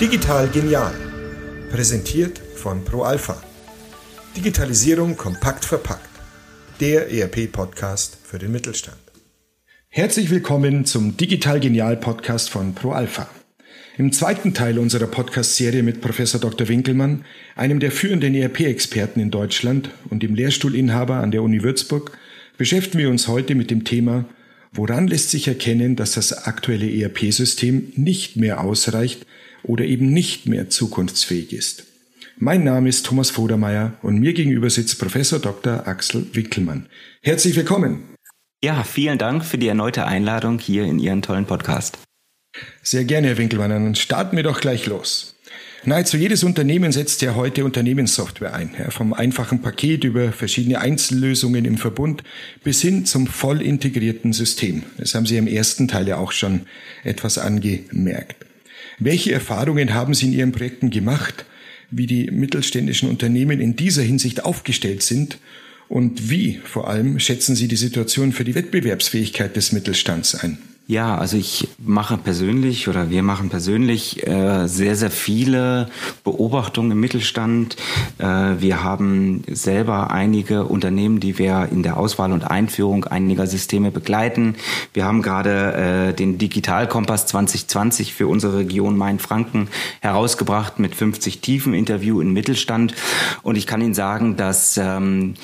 Digital genial. Präsentiert von ProAlpha. Digitalisierung kompakt verpackt. Der ERP-Podcast für den Mittelstand. Herzlich willkommen zum Digital Genial Podcast von ProAlpha. Im zweiten Teil unserer Podcast-Serie mit Professor Dr. Winkelmann, einem der führenden ERP-Experten in Deutschland und dem Lehrstuhlinhaber an der Uni Würzburg, beschäftigen wir uns heute mit dem Thema Woran lässt sich erkennen, dass das aktuelle ERP-System nicht mehr ausreicht, oder eben nicht mehr zukunftsfähig ist. Mein Name ist Thomas Vodermeier und mir gegenüber sitzt Professor Dr. Axel Wickelmann. Herzlich willkommen. Ja, vielen Dank für die erneute Einladung hier in Ihren tollen Podcast. Sehr gerne, Herr Winkelmann. Dann starten wir doch gleich los. Nahezu jedes Unternehmen setzt ja heute Unternehmenssoftware ein. Ja, vom einfachen Paket über verschiedene Einzellösungen im Verbund bis hin zum voll integrierten System. Das haben Sie im ersten Teil ja auch schon etwas angemerkt. Welche Erfahrungen haben Sie in Ihren Projekten gemacht, wie die mittelständischen Unternehmen in dieser Hinsicht aufgestellt sind und wie vor allem schätzen Sie die Situation für die Wettbewerbsfähigkeit des Mittelstands ein? Ja, also ich mache persönlich oder wir machen persönlich äh, sehr, sehr viele Beobachtungen im Mittelstand. Äh, wir haben selber einige Unternehmen, die wir in der Auswahl und Einführung einiger Systeme begleiten. Wir haben gerade äh, den Digitalkompass 2020 für unsere Region Main-Franken herausgebracht mit 50 Tiefen Interview im Mittelstand. Und ich kann Ihnen sagen, dass ähm,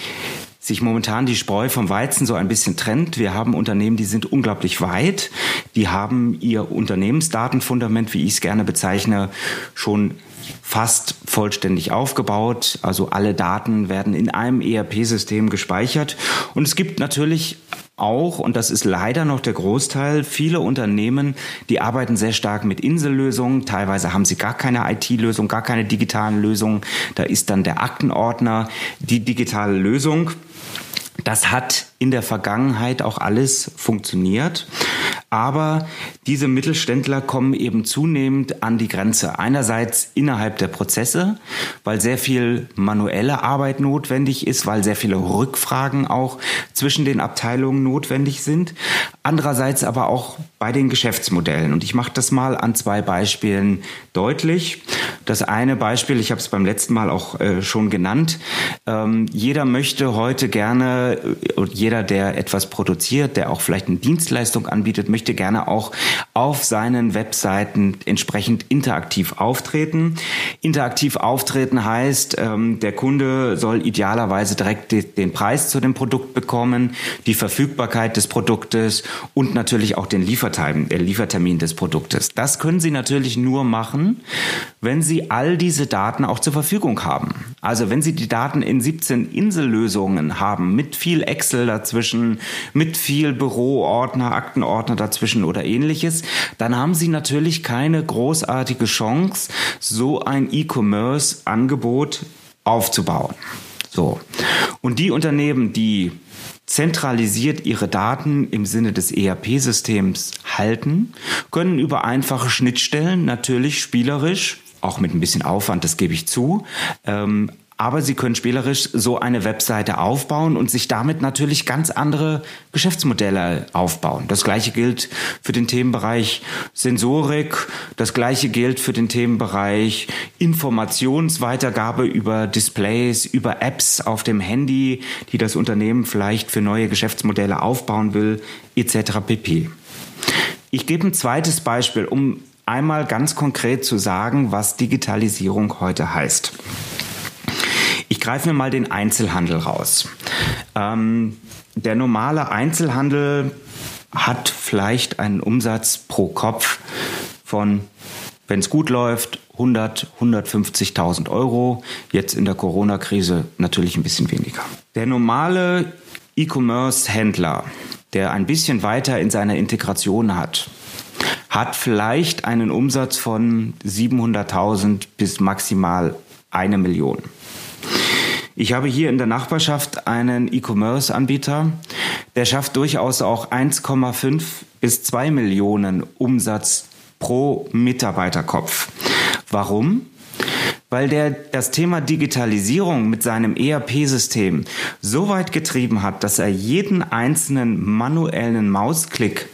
sich momentan die Spreu vom Weizen so ein bisschen trennt. Wir haben Unternehmen, die sind unglaublich weit. Die haben ihr Unternehmensdatenfundament, wie ich es gerne bezeichne, schon fast vollständig aufgebaut. Also alle Daten werden in einem ERP-System gespeichert. Und es gibt natürlich auch, und das ist leider noch der Großteil, viele Unternehmen, die arbeiten sehr stark mit Insellösungen. Teilweise haben sie gar keine IT-Lösung, gar keine digitalen Lösungen. Da ist dann der Aktenordner die digitale Lösung. Das hat in der Vergangenheit auch alles funktioniert. Aber diese Mittelständler kommen eben zunehmend an die Grenze. Einerseits innerhalb der Prozesse, weil sehr viel manuelle Arbeit notwendig ist, weil sehr viele Rückfragen auch zwischen den Abteilungen notwendig sind. Andererseits aber auch bei den Geschäftsmodellen. Und ich mache das mal an zwei Beispielen deutlich. Das eine Beispiel, ich habe es beim letzten Mal auch äh, schon genannt. Ähm, jeder möchte heute gerne, äh, jeder, der etwas produziert, der auch vielleicht eine Dienstleistung anbietet, möchte gerne auch auf seinen Webseiten entsprechend interaktiv auftreten. Interaktiv auftreten heißt, ähm, der Kunde soll idealerweise direkt den Preis zu dem Produkt bekommen, die Verfügbarkeit des Produktes und natürlich auch den Liefertermin, äh, Liefertermin des Produktes. Das können Sie natürlich nur machen, wenn Sie all diese Daten auch zur Verfügung haben. Also wenn Sie die Daten in 17 Insellösungen haben, mit viel Excel dazwischen, mit viel Büroordner, Aktenordner dazwischen oder ähnliches, dann haben Sie natürlich keine großartige Chance, so ein E-Commerce-Angebot aufzubauen. So. Und die Unternehmen, die zentralisiert ihre Daten im Sinne des ERP-Systems halten, können über einfache Schnittstellen natürlich spielerisch, auch mit ein bisschen Aufwand, das gebe ich zu, ähm, aber sie können spielerisch so eine Webseite aufbauen und sich damit natürlich ganz andere Geschäftsmodelle aufbauen. Das gleiche gilt für den Themenbereich Sensorik, das gleiche gilt für den Themenbereich Informationsweitergabe über Displays, über Apps auf dem Handy, die das Unternehmen vielleicht für neue Geschäftsmodelle aufbauen will, etc. pp. Ich gebe ein zweites Beispiel, um einmal ganz konkret zu sagen, was Digitalisierung heute heißt. Ich greife mir mal den Einzelhandel raus. Ähm, der normale Einzelhandel hat vielleicht einen Umsatz pro Kopf von, wenn es gut läuft, 100, 150.000 Euro. Jetzt in der Corona-Krise natürlich ein bisschen weniger. Der normale E-Commerce-Händler, der ein bisschen weiter in seiner Integration hat, hat vielleicht einen Umsatz von 700.000 bis maximal eine Million. Ich habe hier in der Nachbarschaft einen E-Commerce-Anbieter, der schafft durchaus auch 1,5 bis 2 Millionen Umsatz pro Mitarbeiterkopf. Warum? Weil der das Thema Digitalisierung mit seinem ERP-System so weit getrieben hat, dass er jeden einzelnen manuellen Mausklick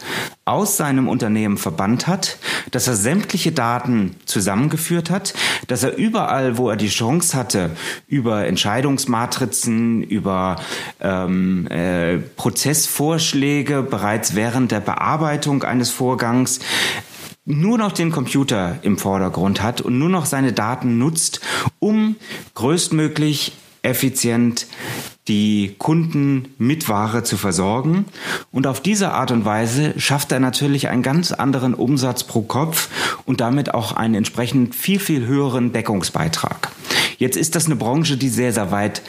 aus seinem Unternehmen verbannt hat, dass er sämtliche Daten zusammengeführt hat, dass er überall, wo er die Chance hatte, über Entscheidungsmatrizen, über ähm, äh, Prozessvorschläge bereits während der Bearbeitung eines Vorgangs nur noch den Computer im Vordergrund hat und nur noch seine Daten nutzt, um größtmöglich effizient die Kunden mit Ware zu versorgen. Und auf diese Art und Weise schafft er natürlich einen ganz anderen Umsatz pro Kopf und damit auch einen entsprechend viel, viel höheren Deckungsbeitrag. Jetzt ist das eine Branche, die sehr, sehr weit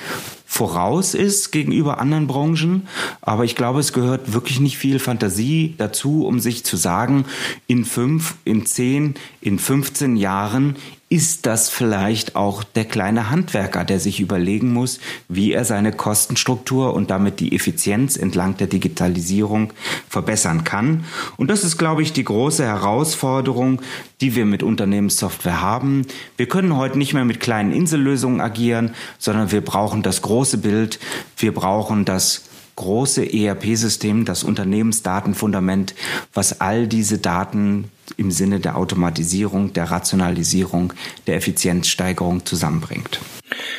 voraus ist gegenüber anderen Branchen. Aber ich glaube, es gehört wirklich nicht viel Fantasie dazu, um sich zu sagen, in fünf, in zehn, in 15 Jahren ist das vielleicht auch der kleine Handwerker, der sich überlegen muss, wie er seine Kostenstruktur und damit die Effizienz entlang der Digitalisierung verbessern kann. Und das ist, glaube ich, die große Herausforderung, die wir mit Unternehmenssoftware haben. Wir können heute nicht mehr mit kleinen Insellösungen agieren, sondern wir brauchen das große Bild. Wir brauchen das große ERP-System, das Unternehmensdatenfundament, was all diese Daten im Sinne der Automatisierung, der Rationalisierung, der Effizienzsteigerung zusammenbringt.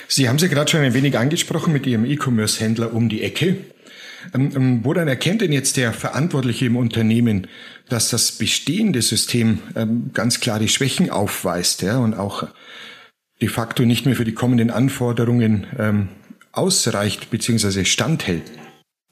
Sie haben sie gerade schon ein wenig angesprochen mit Ihrem E-Commerce-Händler um die Ecke. Ähm, ähm, woran erkennt denn jetzt der Verantwortliche im Unternehmen, dass das bestehende System ähm, ganz klare Schwächen aufweist ja, und auch de facto nicht mehr für die kommenden Anforderungen ähm, ausreicht bzw. standhält?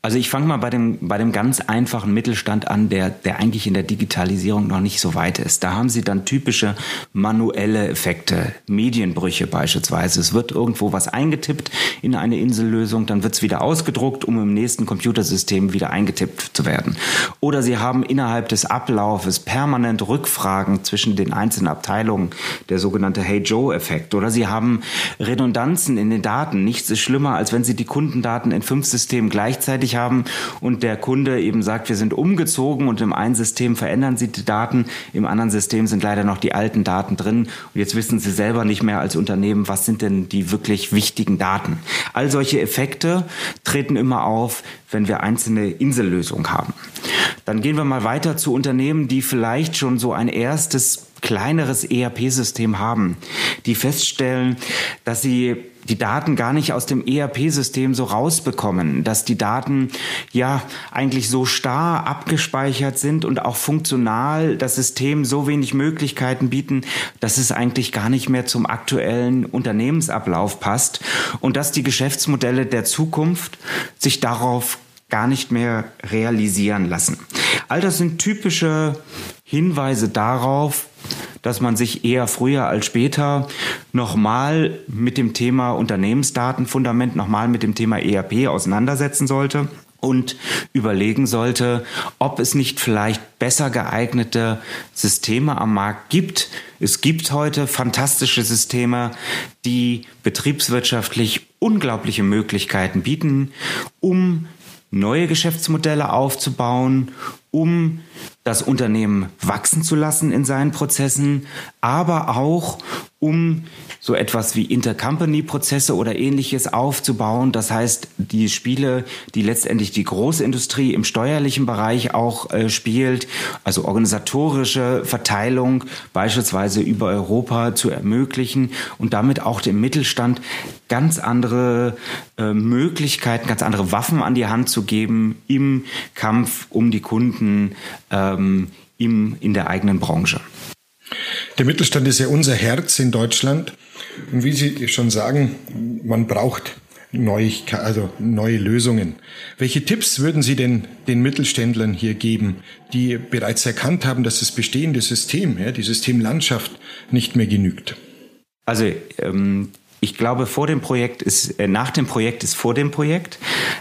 Also ich fange mal bei dem, bei dem ganz einfachen Mittelstand an, der, der eigentlich in der Digitalisierung noch nicht so weit ist. Da haben Sie dann typische manuelle Effekte, Medienbrüche beispielsweise. Es wird irgendwo was eingetippt in eine Insellösung, dann wird es wieder ausgedruckt, um im nächsten Computersystem wieder eingetippt zu werden. Oder Sie haben innerhalb des Ablaufes permanent Rückfragen zwischen den einzelnen Abteilungen, der sogenannte Hey Joe-Effekt. Oder Sie haben Redundanzen in den Daten. Nichts ist schlimmer, als wenn Sie die Kundendaten in fünf Systemen gleichzeitig fertig haben und der Kunde eben sagt, wir sind umgezogen und im einen System verändern Sie die Daten, im anderen System sind leider noch die alten Daten drin und jetzt wissen Sie selber nicht mehr als Unternehmen, was sind denn die wirklich wichtigen Daten. All solche Effekte treten immer auf, wenn wir einzelne Insellösungen haben. Dann gehen wir mal weiter zu Unternehmen, die vielleicht schon so ein erstes kleineres ERP-System haben, die feststellen, dass sie die Daten gar nicht aus dem ERP-System so rausbekommen, dass die Daten ja eigentlich so starr abgespeichert sind und auch funktional das System so wenig Möglichkeiten bieten, dass es eigentlich gar nicht mehr zum aktuellen Unternehmensablauf passt und dass die Geschäftsmodelle der Zukunft sich darauf gar nicht mehr realisieren lassen. All das sind typische Hinweise darauf, dass man sich eher früher als später nochmal mit dem Thema Unternehmensdatenfundament, nochmal mit dem Thema ERP auseinandersetzen sollte und überlegen sollte, ob es nicht vielleicht besser geeignete Systeme am Markt gibt. Es gibt heute fantastische Systeme, die betriebswirtschaftlich unglaubliche Möglichkeiten bieten, um neue Geschäftsmodelle aufzubauen, um das Unternehmen wachsen zu lassen in seinen Prozessen, aber auch um so etwas wie Intercompany-Prozesse oder ähnliches aufzubauen. Das heißt, die Spiele, die letztendlich die Großindustrie im steuerlichen Bereich auch äh, spielt, also organisatorische Verteilung beispielsweise über Europa zu ermöglichen und damit auch dem Mittelstand ganz andere äh, Möglichkeiten, ganz andere Waffen an die Hand zu geben im Kampf um die Kunden ähm, im, in der eigenen Branche. Der Mittelstand ist ja unser Herz in Deutschland. Und wie Sie schon sagen, man braucht neue, also neue Lösungen. Welche Tipps würden Sie denn den Mittelständlern hier geben, die bereits erkannt haben, dass das bestehende System, ja, die Systemlandschaft nicht mehr genügt? Also ähm, ich glaube, vor dem Projekt ist, äh, nach dem Projekt ist vor dem Projekt.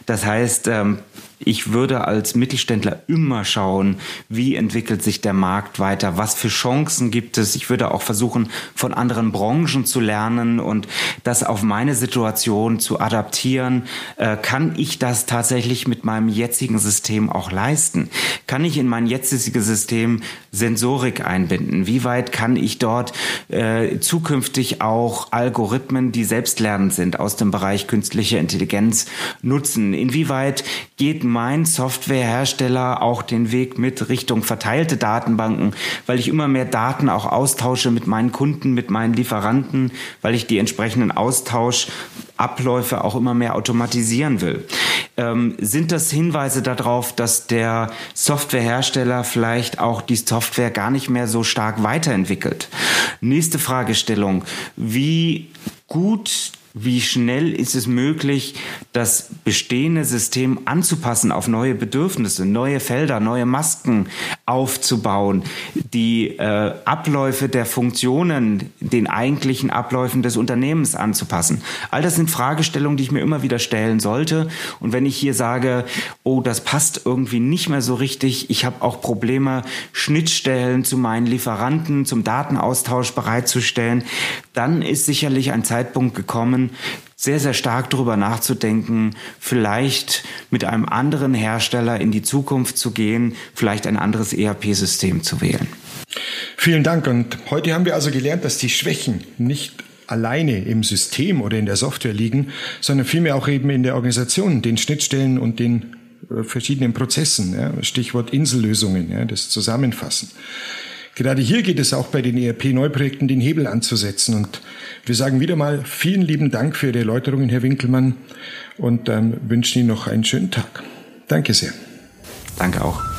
Das heißt, ähm, ich würde als Mittelständler immer schauen, wie entwickelt sich der Markt weiter, was für Chancen gibt es. Ich würde auch versuchen, von anderen Branchen zu lernen und das auf meine Situation zu adaptieren. Äh, kann ich das tatsächlich mit meinem jetzigen System auch leisten? Kann ich in mein jetziges System Sensorik einbinden? Wie weit kann ich dort äh, zukünftig auch Algorithmen, die selbstlernend sind, aus dem Bereich künstliche Intelligenz nutzen? Inwieweit geht mein Softwarehersteller auch den Weg mit Richtung verteilte Datenbanken, weil ich immer mehr Daten auch austausche mit meinen Kunden, mit meinen Lieferanten, weil ich die entsprechenden Austauschabläufe auch immer mehr automatisieren will. Ähm, sind das Hinweise darauf, dass der Softwarehersteller vielleicht auch die Software gar nicht mehr so stark weiterentwickelt? Nächste Fragestellung. Wie gut wie schnell ist es möglich, das bestehende System anzupassen auf neue Bedürfnisse, neue Felder, neue Masken aufzubauen, die äh, Abläufe der Funktionen den eigentlichen Abläufen des Unternehmens anzupassen. All das sind Fragestellungen, die ich mir immer wieder stellen sollte. Und wenn ich hier sage, oh, das passt irgendwie nicht mehr so richtig, ich habe auch Probleme, Schnittstellen zu meinen Lieferanten, zum Datenaustausch bereitzustellen, dann ist sicherlich ein Zeitpunkt gekommen, sehr, sehr stark darüber nachzudenken, vielleicht mit einem anderen Hersteller in die Zukunft zu gehen, vielleicht ein anderes ERP-System zu wählen. Vielen Dank. Und heute haben wir also gelernt, dass die Schwächen nicht alleine im System oder in der Software liegen, sondern vielmehr auch eben in der Organisation, den Schnittstellen und den äh, verschiedenen Prozessen. Ja, Stichwort Insellösungen, ja, das Zusammenfassen. Gerade hier geht es auch bei den ERP-Neuprojekten, den Hebel anzusetzen. Und wir sagen wieder mal vielen lieben Dank für Ihre Erläuterungen, Herr Winkelmann, und ähm, wünschen Ihnen noch einen schönen Tag. Danke sehr. Danke auch.